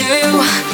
you.